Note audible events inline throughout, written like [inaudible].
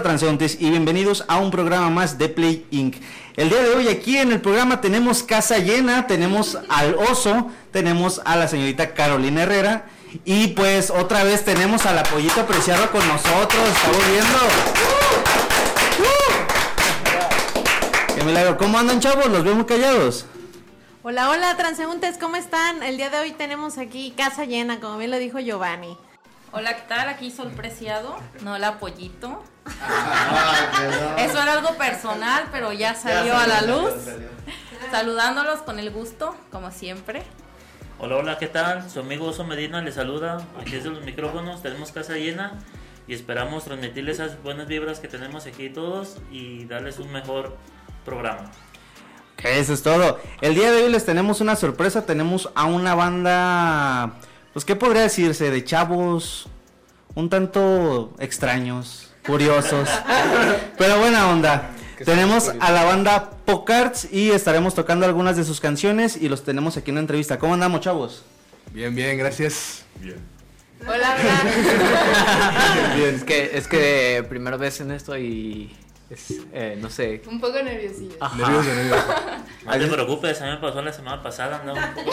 Hola transeúntes y bienvenidos a un programa más de Play Inc. El día de hoy aquí en el programa tenemos casa llena, tenemos al oso, tenemos a la señorita Carolina Herrera y pues otra vez tenemos al apoyito apreciado con nosotros, estamos viendo. ¡Qué milagro! ¿Cómo andan chavos? Los veo muy callados. Hola, hola transeúntes, ¿cómo están? El día de hoy tenemos aquí casa llena, como bien lo dijo Giovanni. Hola, ¿qué tal? Aquí Sol Preciado, no el apoyito. Eso era algo personal, pero ya salió a la luz. Saludándolos con el gusto, como siempre. Hola, hola, ¿qué tal? Su amigo Oso Medina les saluda. Aquí desde los micrófonos, tenemos casa llena y esperamos transmitirles esas buenas vibras que tenemos aquí todos y darles un mejor programa. Eso es todo. El día de hoy les tenemos una sorpresa. Tenemos a una banda, pues, ¿qué podría decirse? De chavos un tanto extraños, curiosos, [laughs] pero buena onda. Tenemos a la banda Pocarts y estaremos tocando algunas de sus canciones y los tenemos aquí en una entrevista. ¿Cómo andamos, chavos? Bien, bien, gracias. Bien. Hola, hola. [laughs] Bien. Es que, es que primera vez en esto y es, eh, no sé. Un poco nerviosillo. Ajá. Nervioso, nervioso. [laughs] No te preocupes, a mí me pasó la semana pasada, andaba un poco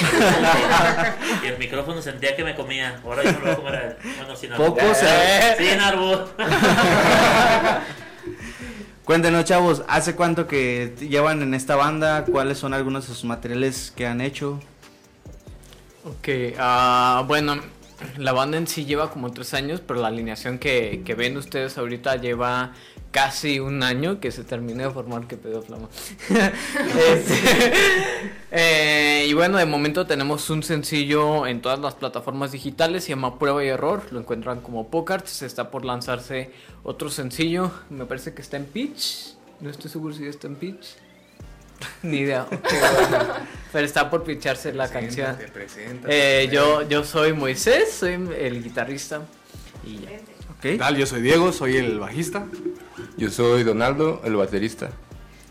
y el micrófono sentía que me comía. Ahora yo no lo voy a comer a él. Bueno, sin arbur. Poco se- Sin arbur. [laughs] Cuéntenos, chavos, ¿hace cuánto que llevan en esta banda? ¿Cuáles son algunos de sus materiales que han hecho? Ok, ah, bueno, la banda en sí lleva como tres años, pero la alineación que, que ven ustedes ahorita lleva casi un año que se terminó de formar, que pedo flama. [laughs] Este, eh, y bueno, de momento tenemos un sencillo en todas las plataformas digitales, se llama Prueba y Error, lo encuentran como Pocarts, está por lanzarse otro sencillo, me parece que está en Pitch, no estoy seguro si está en Pitch. Ni idea, [laughs] bueno. pero está por picharse la canción. Eh, yo, yo soy Moisés, soy el guitarrista. Y ya. ¿Qué ¿Ok? tal? Yo soy Diego, soy el bajista. Yo soy Donaldo, el baterista.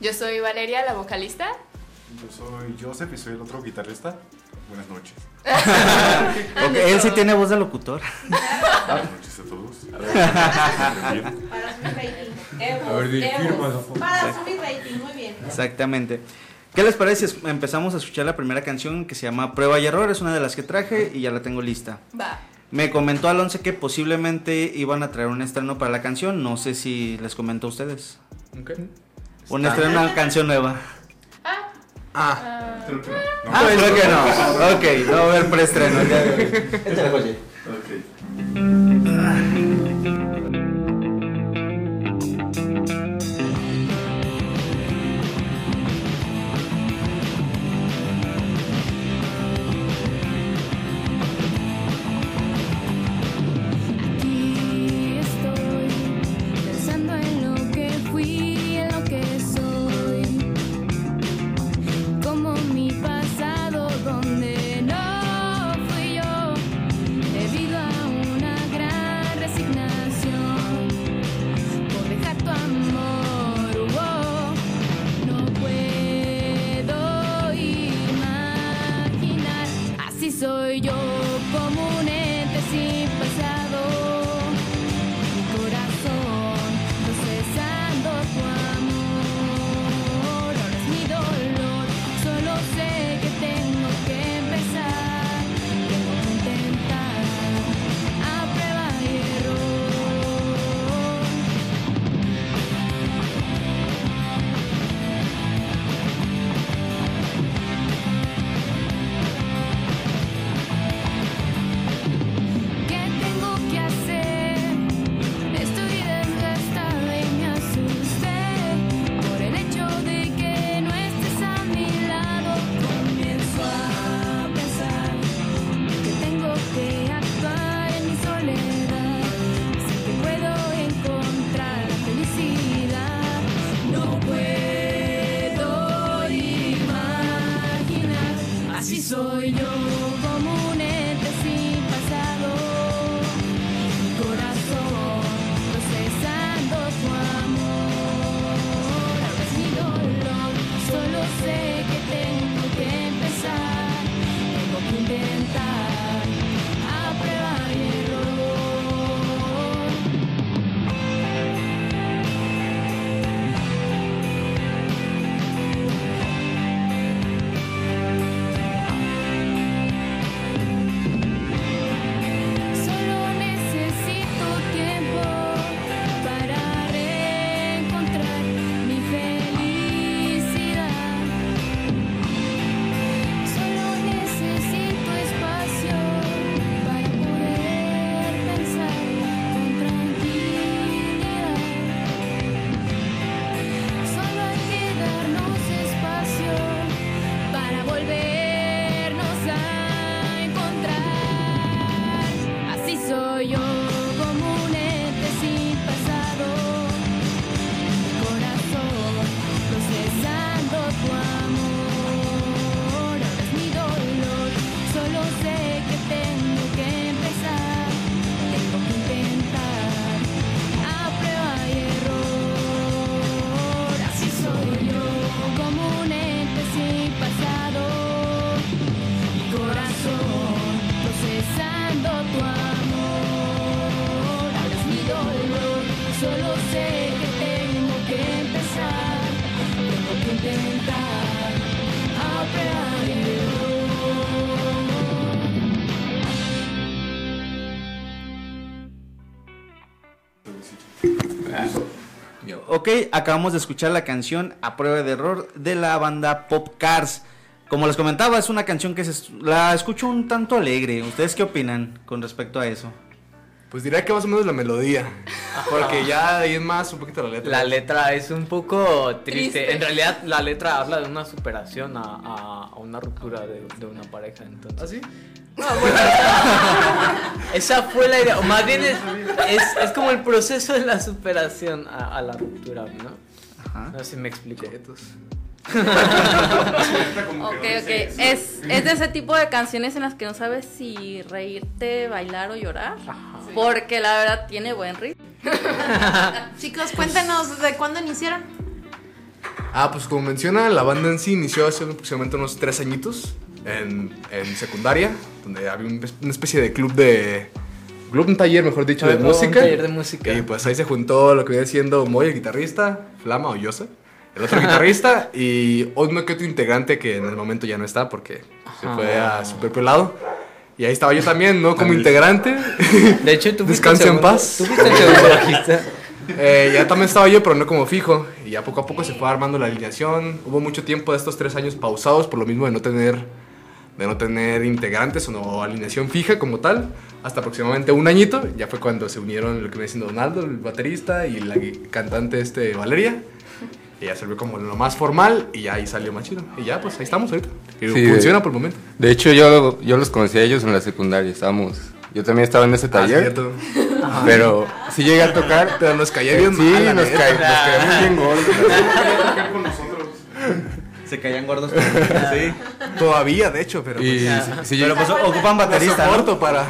Yo soy Valeria, la vocalista. Yo soy Joseph y soy el otro guitarrista. Buenas noches. [laughs] Él sí tiene voz de locutor. Buenas noches a todos. [laughs] A ver, di, firma. Para subir rating, muy bien. Exactamente. ¿Qué les parece si empezamos a escuchar la primera canción que se llama Prueba y Error? Es una de las que traje y ya la tengo lista. Va. Me comentó Alonso que posiblemente iban a traer un estreno para la canción. No sé si les comentó a ustedes. Un estreno, una canción nueva. Ah, Ah, ah, Creo que no. Ah, creo que no. Ok, no va a haber preestreno. de hoy. Ok. Ok, acabamos de escuchar la canción A Prueba de Error de la banda Pop Cars. Como les comentaba, es una canción que se, la escucho un tanto alegre. ¿Ustedes qué opinan con respecto a eso? Pues diría que más o menos la melodía. Porque ya ahí es más un poquito la letra. La letra es un poco triste. Triste. En realidad, la letra habla de una superación a, a- a una ruptura de, de una pareja. Entonces. ¿Ah, sí? No, bueno, esa fue la idea. O más bien es, es, es como el proceso de la superación a, a la ruptura, ¿no? Ajá. No sé si me explico. Ok, [laughs] ok. Es, es de ese tipo de canciones en las que no sabes si reírte, bailar o llorar. Porque la verdad tiene buen ritmo. [laughs] Chicos, cuéntenos de cuándo iniciaron. Ah, pues como menciona, la banda en sí inició hace aproximadamente unos tres añitos en, en secundaria, donde había un- una especie de club de... Club, un taller, mejor dicho, de Un música. taller de música. Y pues ahí se juntó lo que viene siendo Moy, el guitarrista, Flama o Yosa, el otro [laughs] guitarrista, y uno que otro integrante que en el momento ya no está porque se fue a su propio lado. Y ahí estaba yo también, ¿no? Como integrante. De hecho, tú en paz. Tú fuiste el segundo bajista. Eh, ya también estaba yo, pero no como fijo. Y ya poco a poco se fue armando la alineación. Hubo mucho tiempo de estos tres años pausados por lo mismo de no tener, de no tener integrantes o no alineación fija como tal. Hasta aproximadamente un añito. Ya fue cuando se unieron lo que viene siendo Donaldo, el baterista, y la cantante este, Valeria. Y ya se vio como lo más formal y ya ahí salió más chido. Y ya, pues ahí estamos ahorita. Y Sí, funciona de- por el momento. De hecho, yo, yo los conocí a ellos en la secundaria. Estábamos. Yo también estaba en ese Ah, taller. cierto. [laughs] pero sí llegué a tocar. Pero nos caía bien Sí, mal, nos, caíamos bien gordos. [laughs] Se caían gordos. sí. Todavía, de hecho, pero Y pues, sí, Pero pues ocupan baterista, ¿no? para...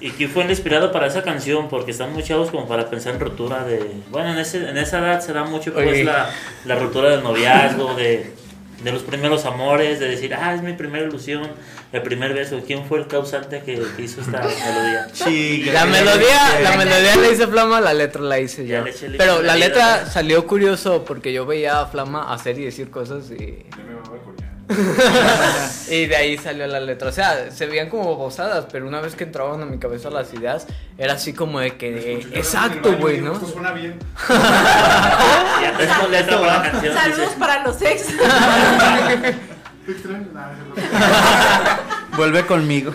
¿Y qué fue el inspirado para esa canción? Porque están muy chavos como para pensar en ruptura de... Bueno, en, ese, en esa edad se da mucho pues la, la ruptura del noviazgo, de, de los primeros amores, de decir, ah, es mi primera ilusión, el primer beso. ¿Quién fue el causante que, hizo esta [laughs] melodía? Sí, La melodía, la melodía la hice Flama, la letra la hice Ya yo. Pero la letra salió curioso porque yo veía a Flama hacer y decir cosas y, [laughs] y de ahí salió la letra. O sea, se veían como bozadas, pero una vez que entraban a mi cabeza las ideas, era así como de que, exacto, "Yo güey, ¿no? Esto suena bien. [laughs] Ya letra para la canción. Saludos para los ex. ¿Te extraño? Nah, no. Vuelve conmigo.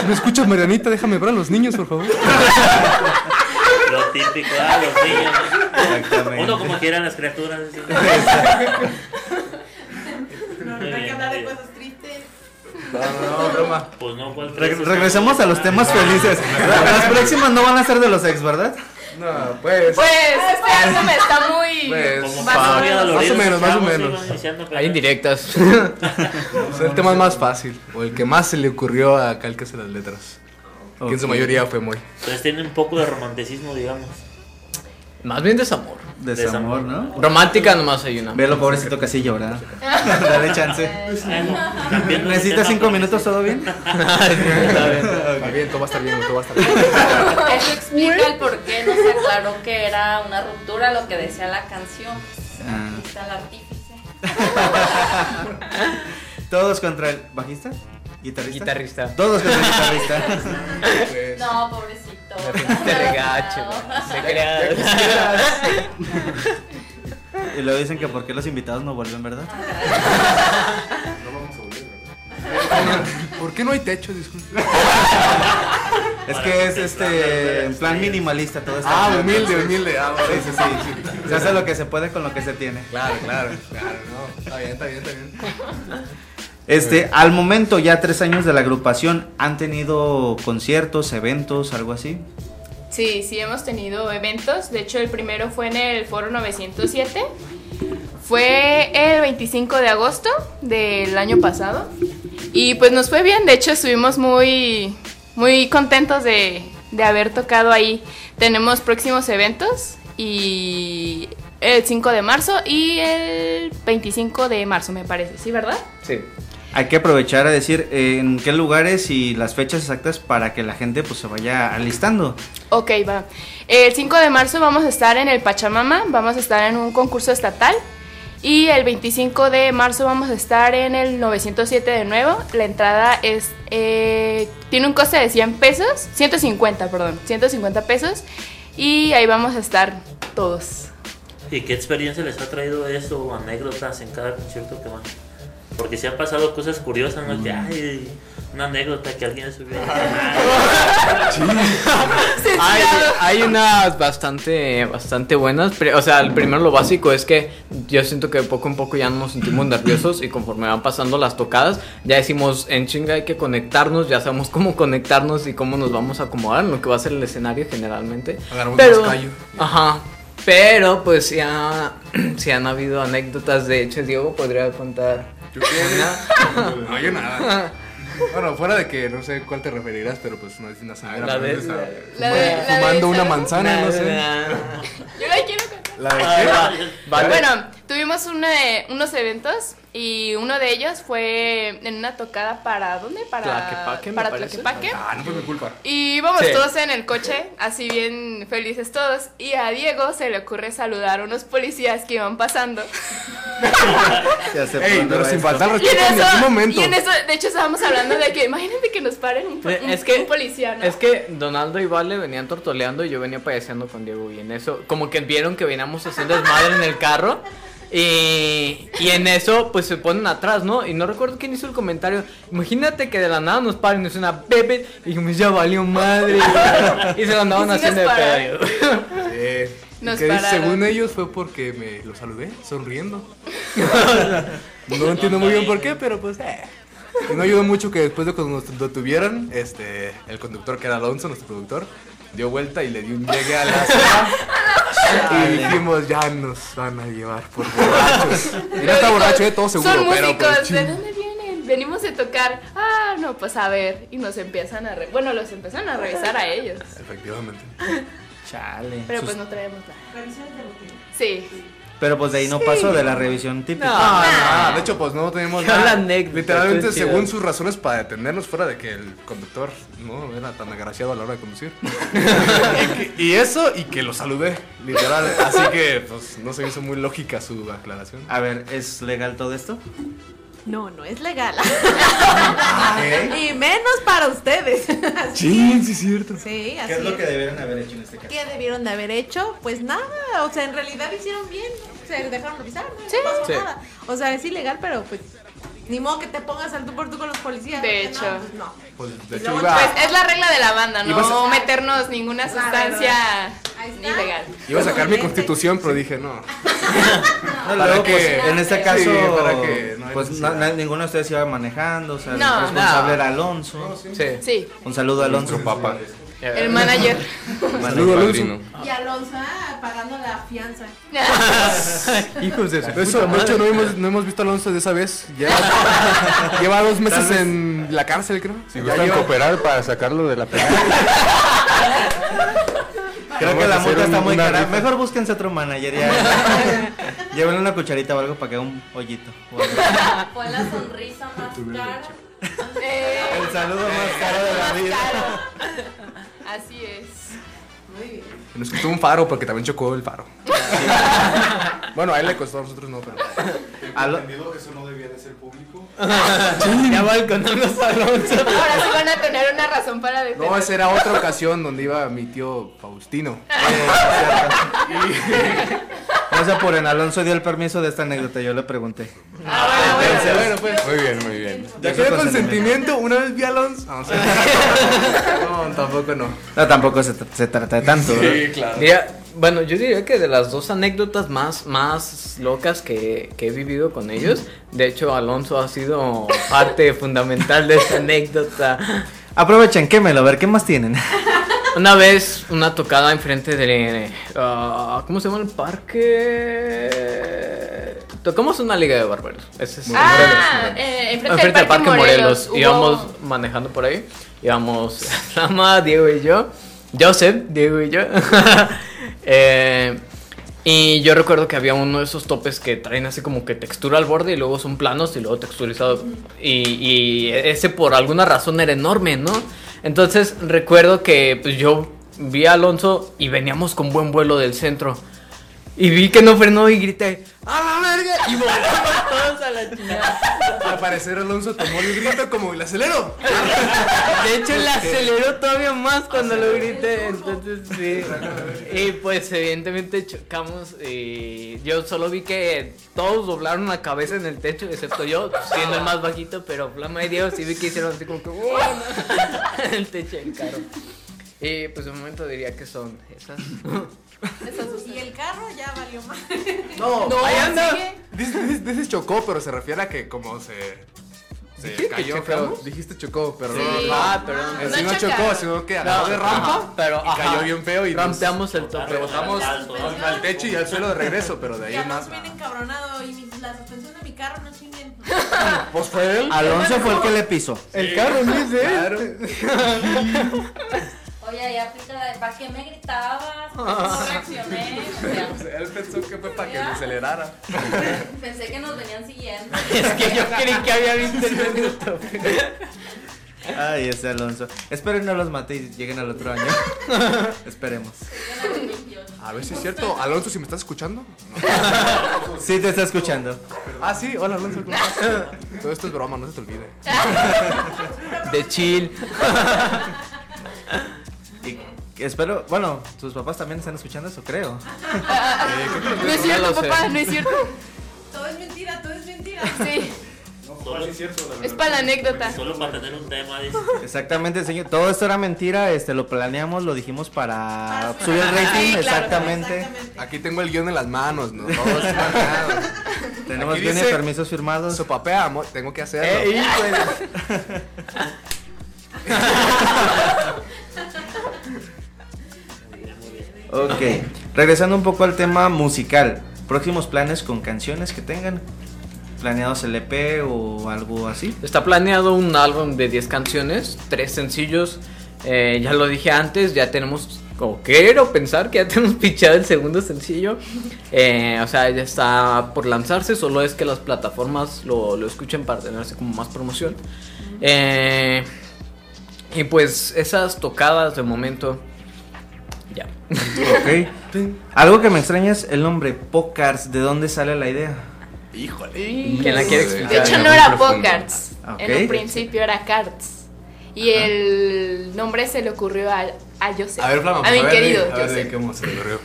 Si me escuchas, Marianita, déjame ver a los niños, por favor. Lo típico, ah, los niños. Exactamente. Uno como quiera las criaturas. así. No, no hay que hablar de cosas tristes. No, no, broma. Pues no, ¿cuál Re- regresemos a los temas felices. La- Las próximas no van a ser de los ex, ¿verdad? No, pues. Pues este álbum está muy. [laughs] Pues, más o menos. Más o menos, más o Hay indirectas. [laughs] Es el tema más fácil, o el que más se le ocurrió a Calcas en las letras. Que en su mayoría fue muy. Entonces tiene un poco de romanticismo, digamos. Más bien desamor. Desamor, ¿no? Romántica nomás hay una. Velo, pobrecito, casi llora. [laughs] Dale chance. ¿Necesitas cinco minutos? ¿Todo bien? [laughs] [laughs] Está bien, todo va a estar bien, todo va a estar bien. Eso explica el por qué no se aclaró que era una ruptura lo que decía la canción. Ah. Está el artífice. Todos contra el bajista, guitarrista. Guitarrista. Todos contra el guitarrista. No, pobrecito. Te regacho. Se crea. y luego dicen que por qué los invitados no vuelven, ¿verdad? ¿Por qué no hay techo? Disculpe. [laughs] Es que es este en plan minimalista todo esto. Ah, humilde, humilde. Ah, Sí, vale. sí, sí. Se hace lo que se puede con lo que se tiene. Claro, claro, claro, no. Está bien, está bien, está bien. Este, al momento ya tres años de la agrupación, ¿han tenido conciertos, eventos, algo así? Sí, sí hemos tenido eventos. De hecho, el primero fue en el Foro 907. Fue el 25 de agosto del año pasado. Y pues nos fue bien. De hecho, estuvimos muy, muy contentos de, de haber tocado ahí. Tenemos próximos eventos y el 5 de marzo y el 25 de marzo, me parece. ¿Sí, verdad? Sí. Hay que aprovechar a decir eh, en qué lugares y las fechas exactas para que la gente pues se vaya alistando. Ok, va. El 5 de marzo vamos a estar en el Pachamama, vamos a estar en un concurso estatal. Y el 25 de marzo vamos a estar en el 907 de nuevo. La entrada es eh, tiene un coste de 100 pesos, 150, perdón, 150 pesos. Y ahí vamos a estar todos. ¿Y qué experiencia les ha traído eso o anécdotas en cada concierto que van? Porque si han pasado cosas curiosas, ¿no? Que hay una anécdota que alguien subió. Hay, hay unas bastante, bastante buenas. pero, o sea, el primero lo básico es que yo siento que poco a poco ya nos sentimos nerviosos y conforme van pasando las tocadas, ya decimos en chinga hay que conectarnos, ya sabemos cómo conectarnos y cómo nos vamos a acomodar en lo que va a ser el escenario generalmente. Agarramos Pero, más callo. ajá. Pero pues ya, [clears throat] sí han habido anécdotas. De hecho, Diego podría contar. ¿Yo qué? No, yo nada. Bueno, fuera de que no sé cuál te referirás, pero pues no es una señora. La de- la de- fumando- la de fumando una manzana, no sé. Yo la quiero contar. La de Ah, qué? va- vale. Bueno, tuvimos una- unos eventos y uno de ellos fue en una tocada para ¿dónde? Para Tlaquepaque, me para parece. Tlaquepaque. Ah, no fue mi culpa. Y íbamos Sí. todos en el coche, así bien felices todos. Y a Diego se le ocurre saludar a unos policías que iban pasando. [laughs] Ya por Ey, pero sin faltar en, respeto en momento. y en eso, de hecho, estábamos hablando de que imagínate que nos paren un, po- un- Es que, un policía, ¿no? es que Donaldo y Vale venían tortoleando y yo venía payaseando con Diego y en eso, como que vieron que veníamos haciendo desmadre en el carro y, y en eso pues se ponen atrás, ¿no? Y no recuerdo quién hizo el comentario, imagínate que de la nada nos paren, es una bebé y dijimos ya valió madre y se lo andaban sí haciendo de nos pedo. Nos que según ellos fue porque me lo saludé, sonriendo. [laughs] no entiendo muy bien por qué, pero pues eh. Y no ayudó mucho que después de cuando nos detuvieran, este, el conductor que era Alonso, nuestro productor, dio vuelta y le dio un llegue a la [laughs] y dijimos, ya nos van a llevar por [laughs] borrachos. Y no está borracho, eh, todo seguro, Son pero músicos, pues, ¿de dónde vienen? Venimos de tocar. Ah, no, pues a ver. Y nos empiezan a... re- bueno, los empiezan a revisar a ellos. Efectivamente. [laughs] Chale. Pero Sus- pues no traemos nada. Sí. Pero pues de ahí no pasó de la revisión típica. Ah, de hecho, pues no tenemos nada. anécdota, Literalmente, según sus razones para detenernos, fuera de que el conductor no era tan agraciado a la hora de conducir. y, [laughs] que- y eso, y que lo saludé, literal. Así que, pues, no se me hizo muy lógica su aclaración. A ver, ¿es legal todo esto? No, no es legal. ¿Qué? y menos para ustedes. Sí, sí, es cierto. Sí, así ¿Qué es lo que debieron haber hecho en este caso? ¿Qué debieron de haber hecho? Pues nada, o sea, en realidad hicieron bien, se dejaron revisar, ¿no? Sí. No pasó Sí. nada. O sea, es ilegal, pero pues ni modo que te pongas al tú por tú con los policías. De hecho. No, pues no. Pues, de hecho, iba, Pues es la regla de la banda, no a- meternos ninguna sustancia ilegal. iba a sacar mi constitución, pero dije, no. [laughs] [laughs] No, ¿Para luego, qué? pues, en este Sí, caso, ¿para qué? No pues na- ninguno de ustedes iba manejando, o sea, No. el responsable No. era Alonso. Sí. Sí. Un saludo a Alonso, papá. El manager. Saludo, Alonso. Y Alonso ah, pagando la fianza. [laughs] Hijos de su De hecho, de hecho, no, hemos, no hemos visto a Alonso de esa vez. Ya [laughs] lleva dos meses en la cárcel, creo. Si Ya gustan lleva- cooperar para sacarlo de la pelea. Creo Vamos que la multa está un- muy cara. rifa. Mejor búsquense otro manager ya. [laughs] Llévenle una cucharita o algo para que haga un hoyito. Fue la sonrisa más cara. Eh, El saludo más caro de la vida. caro. Así es. Nos costó un faro porque también chocó el faro. [laughs] bueno, a él le costó, a nosotros no, pero. Entendido eso no debía de ser público. [laughs] Ya balconamos a Alonso. Ahora sí van a tener una razón para defender. No, esa era otra ocasión donde iba mi tío Faustino. No se apuren, Alonso dio el permiso de esta anécdota, yo le pregunté. Ah, bueno, bueno. Bueno, pues. Muy bien, muy bien. Ya quedé con consentimiento, una vez vi a Alonso. No, [laughs] o sea, no, tampoco no. No, tampoco se, tra- se trata de tanto. ¿verdad? claro. Mira, bueno, yo diría que de las dos anécdotas más, más locas que, que he vivido con ellos, de hecho Alonso ha sido parte fundamental de esta anécdota. Aprovechen, quémelo, a ver qué más tienen. [laughs] Una vez, una tocada enfrente de... ah, ¿Cómo se llama el parque? Tocamos una liga de barberos. Ese es Ah, eh, enfrente, enfrente del Parque Morelos. hubo- Íbamos manejando por ahí. Íbamos [laughs] Flama, Diego y yo. Joseph, Diego y yo. [laughs] Eh, y yo recuerdo que había uno de esos topes que traen así como que textura al borde y luego son planos y luego texturizado. Y, y ese por alguna razón era enorme, ¿no? Entonces recuerdo que pues yo vi a Alonso y veníamos con buen vuelo del centro. Y vi que no frenó y grité, ¡A la verga! Y [laughs] volamos todos a la chingada. Al parecer Alonso tomó el grito como el acelero. De hecho, le aceleró todavía más cuando lo grité. Entonces, sí. Y pues, evidentemente, chocamos. Y yo solo vi que todos doblaron la cabeza en el techo, excepto yo, siendo el más bajito. Pero Flama y Diego sí vi que hicieron así como que. "Wow", en [laughs] el techo del carro. Y pues, de momento diría que son esas. Y el carro ya valió más. No, [laughs] No, ahí anda. Dices, chocó, pero se refiere a que como se. Se ¿Dije que cayó feo. chocamos? Dijiste chocó, pero Sí. no. Ah, perdón. No no chocaron. chocó, sino que agarró de rampa. Pero y cayó bien feo y nos Rampeamos el tope. rebotamos el techo y al suelo de regreso, pero de ahí Ya más. bien encabronado y la suspensión de mi carro no chinguen. [laughs] Pues fue él. Alonso fue el que le pisó. El carro no es de Claro. [laughs] Oye, ahí aplica la de ¿para qué me gritabas? No reaccioné. [laughs] O sea, Él pensó que fue para que me acelerara. [laughs] pensé que nos venían siguiendo. [laughs] Es que yo creí que había visto el minuto. Ay, ese Alonso. Esperen no los mate y lleguen al otro año. Esperemos. A ver si es cierto. Alonso, si me estás escuchando. Sí, te está escuchando. Ah, sí, hola Alonso. ¿cómo estás? Todo esto es broma, no se te olvide. De chill. Espero, bueno, tus papás también están escuchando eso, creo. No es cierto, papá, no es cierto. Todo es mentira, todo es mentira. Sí, Solo, es para la anécdota. solo para tener un tema, dice. Exactamente, señor. Todo esto era mentira, este lo planeamos, lo dijimos para Para subir el rating, Sí, claro, exactamente. Exactamente. Aquí tengo el guion en las manos, ¿no? Todo. Tenemos dice- permisos firmados. Sopapea, amor, tengo que hacerlo. Ey, Ok, regresando un poco al tema musical. Próximos planes con canciones que tengan. ¿Planeados el EP o algo así? Está planeado un álbum de 10 canciones, 3 sencillos. Eh, ya lo dije antes, ya tenemos, o quiero pensar que ya [laughs] tenemos pichado el segundo sencillo. Eh, o sea, ya está por lanzarse, solo es que las plataformas lo, lo escuchen para tenerse como más promoción. Eh, y pues esas tocadas de momento, ya. Ok. Algo que me extraña es el nombre Pocars. ¿De dónde sale la idea? Híjole. ¿Quién la quiere explicar? De hecho, no era profundo. Pocarts. Ok. En un principio era Carts. Y el nombre se le ocurrió a, a Joseph. A ver, Flama, a mi ver, querido a ver, Joseph. ¿cómo se le ocurrió?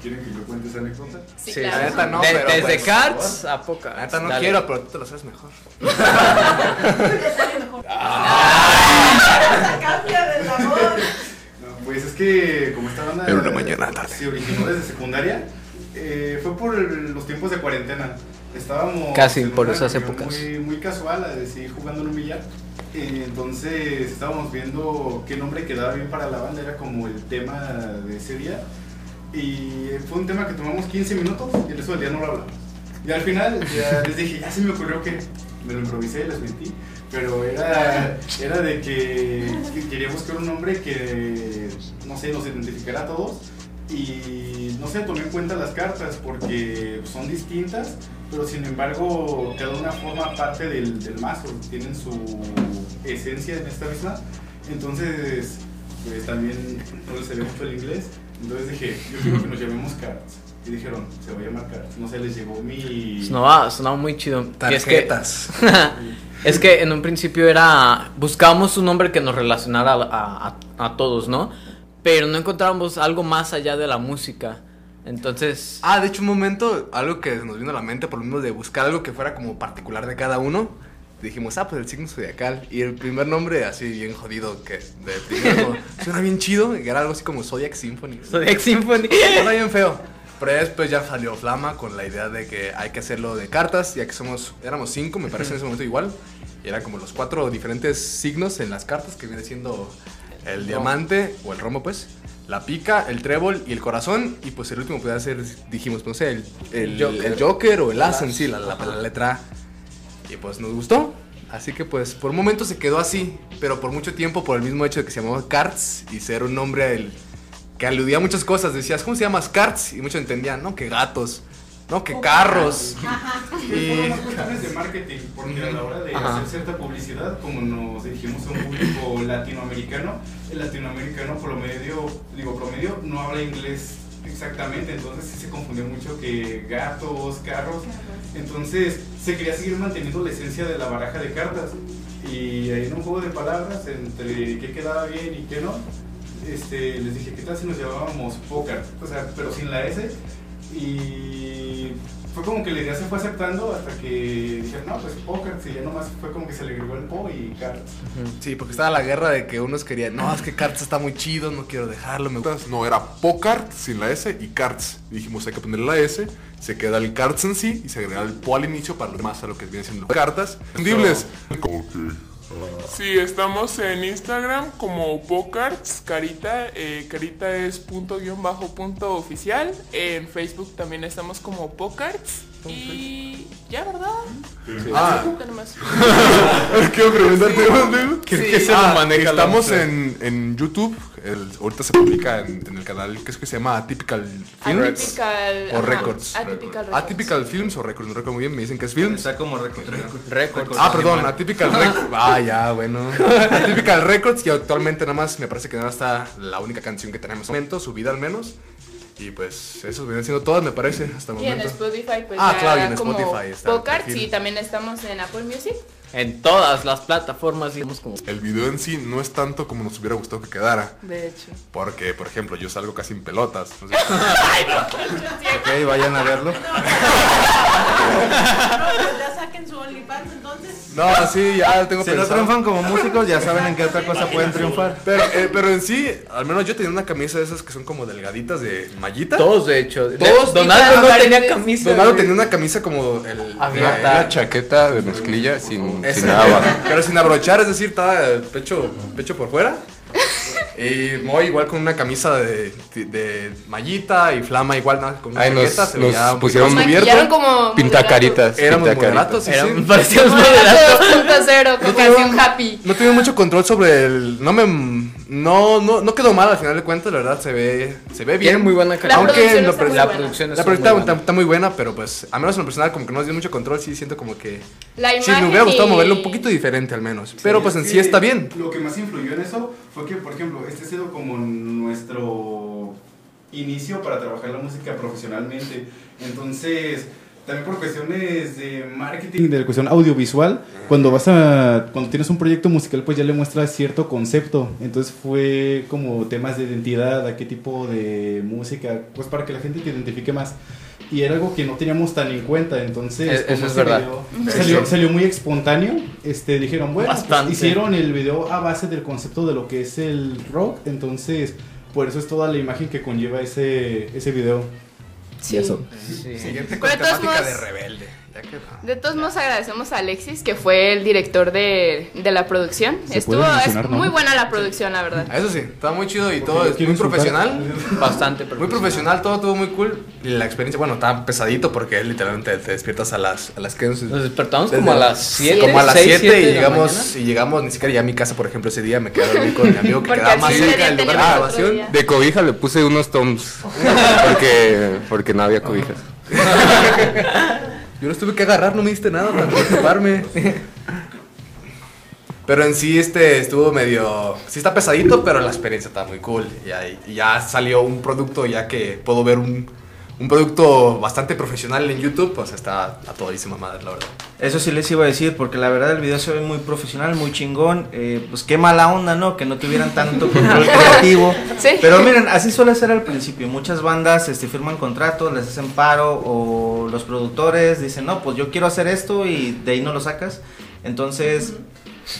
¿Quieren que yo cuente esa anécdota? Sí, Sí, La claro. neta no, De- pero desde pues, Cats a Poca. La neta no Dale. quiero, pero tú te lo sabes mejor. [laughs] [laughs] [laughs] Cambia de sabor. No, pues es que como esta banda Era una mañana tarde. se originó desde secundaria, eh, fue por el- los tiempos de cuarentena. estábamos Casi en por una esas reunión épocas. Muy, muy casual, así jugando en un billar. Eh, entonces estábamos viendo qué nombre quedaba bien para la banda, era como el tema de ese día. Y fue un tema que tomamos 15 minutos y el resto del día no lo hablamos. Y al final ya les dije, ya se me ocurrió que me lo improvisé, les mentí. Pero era, era de que, que quería buscar un nombre que, no sé, nos identificara a todos. Y no sé, tomé en cuenta las cartas porque son distintas, pero sin embargo cada una forma parte del, del mazo, tienen su esencia en esta misma. Entonces, pues también no les sabía mucho el inglés. Entonces dije, yo quiero que nos llamemos cards. Y dijeron, se va a llamar. No sé, les llegó mi... Sonaba, sonaba muy chido. Y es que- Tarjetas. es que en un principio era. Buscábamos un nombre que nos relacionara a, a- a todos, ¿no? Pero no encontrábamos algo más allá de la música. Entonces. Ah, de hecho, un momento, algo que nos vino a la mente por lo mismo de buscar algo que fuera como particular de cada uno. Dijimos, ah, pues el signo zodiacal. Y el primer nombre, así bien jodido, que de primero suena bien chido, que era algo así como Zodiac Symphony. Zodiac Symphony. Suena bien feo. Pero después ya salió Flama con la idea de que hay que hacerlo de cartas, ya que somos, éramos cinco, me parece en ese momento igual. Y eran como los cuatro diferentes signos en las cartas, que viene siendo el diamante, o el romo pues, la pica, el trébol y el corazón. Y pues el último podía ser, dijimos, no sé, el, el, Joker. el Joker o el as en sí, la, la- la letra A. Y pues nos gustó. Así que pues por un momento se quedó así, pero por mucho tiempo por el mismo hecho de que se llamaba Cards y ser un nombre el, que aludía a muchas cosas. Decías, ¿cómo se llama Cards? Y muchos entendían, no, que gatos, no, que carros. Y fueron más cuestiones de marketing, porque a la hora de Ajá. hacer cierta publicidad, como nos dirigimos a un público latinoamericano, el latinoamericano promedio, digo promedio, no habla inglés exactamente, entonces sí se confundió mucho que gatos, carros, entonces se quería seguir manteniendo la esencia de la baraja de cartas. Y ahí en un juego de palabras entre qué quedaba bien y qué no, este, les dije, ¿qué tal si nos llamábamos póker? O sea, pero sin la S. Y fue como que la idea se fue aceptando hasta que dijeron, no, pues póker, si ya nomás fue como que se le agregó el po y cartas. Sí, porque estaba la guerra de que unos querían, no, es que Cards está muy chido, no quiero dejarlo. Me gusta. No, era Pocart sin la S y Cards. Y dijimos, hay que ponerle la S, se queda el Cards en sí y se agrega el Po al inicio para lo demás a lo que vienen siendo cartas. Entendibles. Sí, estamos en Instagram como Pocarts, Carita, eh, Carita es punto guion bajo punto oficial. En Facebook también estamos como Pocarts. Y ya, ¿verdad? Ah. Facebook nada más. Quiero preguntarte, Sí. ¿dónde? ¿Qué- qué se Ah, maneja Estamos en, en YouTube. el- ahorita se publica en, en el canal que es que se llama Atypical Films. Atypical, o ajá, Records. Atypical Records. Atypical Films o Records. No recuerdo muy bien. Me dicen que es Films. Está como Records. Records. Ah, perdón, Atypical [laughs] Records. Ah, ya, bueno. Atypical Records y actualmente nada más me parece que nada está la única canción que tenemos en el momento, subida al menos. Y pues eso viene siendo todas, me parece, hasta el Y en momento. Spotify, pues Ah, ya claro, y en como Spotify está perfil. y también estamos en Apple Music. En todas las plataformas, digamos como. El video en sí no es tanto como nos hubiera gustado que quedara. De hecho. Porque, por ejemplo, yo salgo casi en pelotas. no sé. Ok, vayan a verlo. ya saquen su OnlyFans entonces. No, sí, ya tengo Si no triunfan como músicos, ya saben en qué otra cosa pueden triunfar. Pero, eh, pero en sí, al menos yo tenía una camisa de esas que son como delgaditas de mallita. Todos, de hecho. Todos. Donaldo no tenía camisa. Donaldo tenía una camisa como el. Una, una chaqueta de mezclilla sin, sin nada abajo. Pero sin abrochar, es decir, estaba el pecho, pecho por fuera. Y Moy igual con una camisa de, de mallita y Flama igual nada, con una Ahí nos- se nos veía un poquito pusieron Maquillaron como Pintacaritas. Éramos pintacaritas. moderatos, sí, Eran- sí. parecíamos Moderato 2.0 con No Happy. No tuve mucho control sobre el. No me. No, no, no quedó mal al final de cuentas, la verdad se ve, se ve bien. Tiene muy buena calidad. Aunque producción está muy la buena. producción, La está, producción está- está muy está muy buena, pero pues, a menos en lo personal, como que no nos dio mucho control, sí siento como que. La Sí, me hubiera gustado y- moverlo un poquito diferente al menos. Pero pues en sí está bien. Lo que más influyó en eso fue que, por ejemplo, este ha sido como nuestro inicio para trabajar la música profesionalmente. Entonces, también por cuestiones de marketing, de cuestión audiovisual, cuando vas a, cuando tienes un proyecto musical, pues ya le muestras cierto concepto. Entonces fue como temas de identidad, a qué tipo de música, pues para que la gente te identifique más. Y era algo que no teníamos tan en cuenta, entonces Es- como eso es verdad. video Sí, salió, salió muy espontáneo. Este, dijeron, bueno, pues, hicieron el video a base del concepto de lo que es el rock, entonces por eso es toda la imagen que conlleva ese, ese video. Sí. Y eso. Sí. Siguiente con temática de rebelde. De todos modos agradecemos a Alexis, que fue el director de, de la producción. Estuvo muy buena la producción, la verdad. Eso sí, estaba muy chido y todo, es muy profesional. Bastante profesional. Muy profesional, todo estuvo muy cool. Y la experiencia, bueno, estaba pesadito porque literalmente te despiertas a las, a las que nos despertamos como a las 7. Como a las 7 y llegamos, y llegamos, ni siquiera llegué a mi casa, por ejemplo, ese día me quedé a dormir con mi [laughs] amigo que quedaba más cerca del lugar de grabación. De cobija le puse unos toms [laughs] porque, porque no había cobijas. [laughs] Yo los tuve que agarrar, no me diste nada para preocuparme. Pero en sí este estuvo medio... Sí está pesadito, pero la experiencia está muy cool. Y, y ya salió un producto ya que puedo ver un un producto bastante profesional en YouTube, pues está a todísima madre, la verdad. Eso sí les iba a decir, porque la verdad el video se ve muy profesional, muy chingón. Eh, pues qué mala onda, ¿no? Que no tuvieran tanto [laughs] control creativo. ¿Sí? Pero miren, así suele ser al principio. Muchas bandas este, firman contratos, les hacen paro, o los productores dicen, no, pues yo quiero hacer esto y de ahí no lo sacas. Entonces.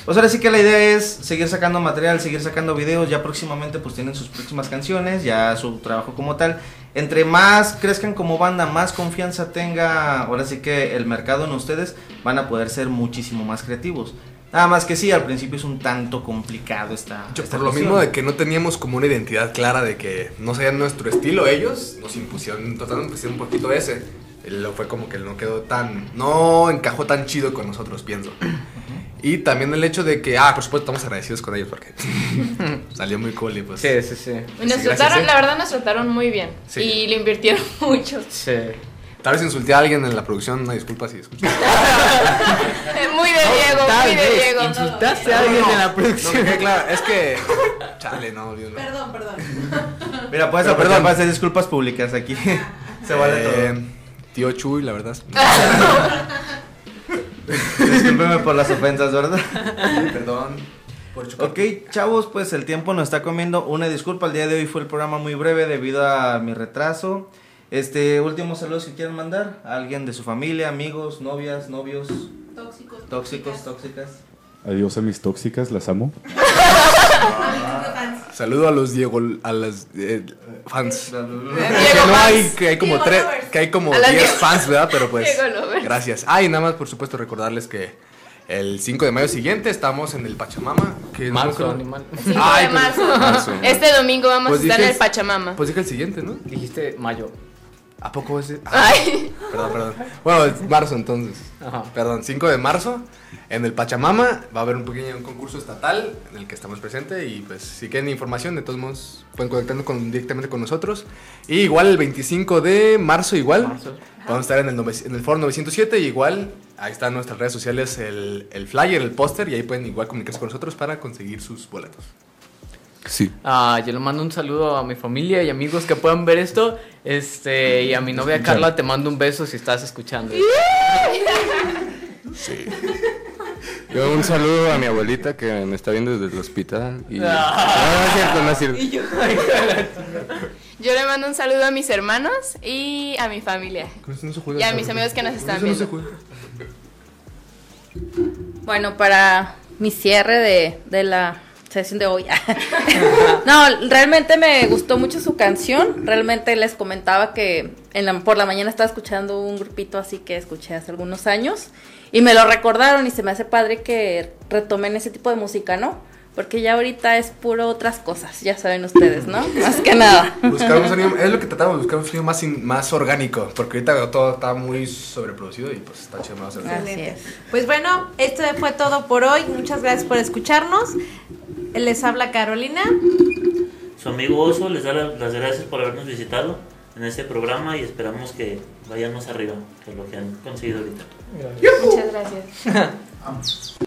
Pues ahora sí que la idea es seguir sacando material, seguir sacando videos. Ya próximamente pues tienen sus próximas canciones, ya su trabajo como tal. Entre más crezcan como banda, más confianza tenga ahora sí que el mercado en ustedes, van a poder ser muchísimo más creativos. Nada más que sí, al principio es un tanto complicado esta. Yo, esta por lo mismo de que no teníamos como una identidad clara de que no sabían nuestro estilo, ellos nos impusieron, trataron de impusieron un poquito ese. Lo fue como que no quedó tan. No encajó tan chido con nosotros, pienso. Y también el hecho de que, ah, por supuesto, estamos agradecidos con ellos porque [laughs] salió muy cool y pues. Sí, sí, sí. Nos trataron, ¿eh? la verdad, nos trataron muy bien. Sí. Y le invirtieron [laughs] mucho. Sí. Tal vez insulté a alguien en la producción, una disculpa si disculpa. [laughs] muy de Diego, muy de Diego. Insultaste a alguien en la producción. Claro, es que. Chale, no, Dios Perdón, perdón. Mira, pues, perdón, vas a disculpas públicas aquí. Se vale eh, todo. Tío Chuy, la verdad. Discúlpeme por las ofensas, ¿verdad? Perdón. Ok, chavos, pues el tiempo nos está comiendo. Una disculpa, el día de hoy fue el programa muy breve debido a mi retraso. Este, últimos saludos que quieran mandar a alguien de su familia, amigos, novias, novios. Tóxicos. Tóxicos, tóxicas. Adiós a mis tóxicas, las amo. [laughs] Ah. Saludo a los Diego, a las eh, fans. Que no hay, que hay como tres, que hay como 10 fans, ¿verdad? Pero pues, gracias. Ah, nada más, por supuesto, recordarles que el 5 de mayo siguiente estamos en el Pachamama. Que pues, marzo, animal. Marzo. Este domingo vamos pues a estar en el Pachamama. Pues dije el siguiente, ¿no? Dijiste mayo. ¿A poco es? Ah, Ay. Perdón, perdón. Bueno, es marzo entonces. Ajá. Perdón, 5 de marzo. En el Pachamama va a haber un pequeño un concurso estatal en el que estamos presentes. Y pues, si quieren información, de todos modos, pueden conectarnos con, directamente con nosotros. Y igual el 25 de marzo, igual. Marzo. Vamos a estar en el, en el foro 907. Y igual, ahí están nuestras redes sociales, el, el flyer, el póster. Y ahí pueden igual comunicarse con nosotros para conseguir sus boletos. Sí. Uh, yo le mando un saludo a mi familia y amigos que puedan ver esto. Este, y a mi novia Carla te mando un beso si estás escuchando. [laughs] Sí. Yo un saludo a mi abuelita que me está viendo desde el hospital. Ah. No, no es cierto, no es cierto. Yo... le mando un saludo a mis hermanos y a mi familia. Y a mis amigos que nos están viendo. Bueno, para mi cierre de, de la se siente olla. [laughs] no, realmente me gustó mucho su canción. Realmente les comentaba que en la, por la mañana estaba escuchando un grupito así que escuché hace algunos años y me lo recordaron y se me hace padre que retomen ese tipo de música, ¿no? Porque ya ahorita es puro otras cosas, ya saben ustedes, ¿no? [laughs] Más que nada. Buscar un sonido, es lo que tratamos, buscar un sonido más, in, más orgánico, porque ahorita todo está muy sobreproducido y pues está chido más Pues bueno, esto fue todo por hoy. Muchas gracias por escucharnos. Les habla Carolina. Su amigo Oso les da las gracias por habernos visitado en este programa y esperamos que vayan más arriba que lo que han conseguido ahorita. Muchas gracias. [laughs] Vamos.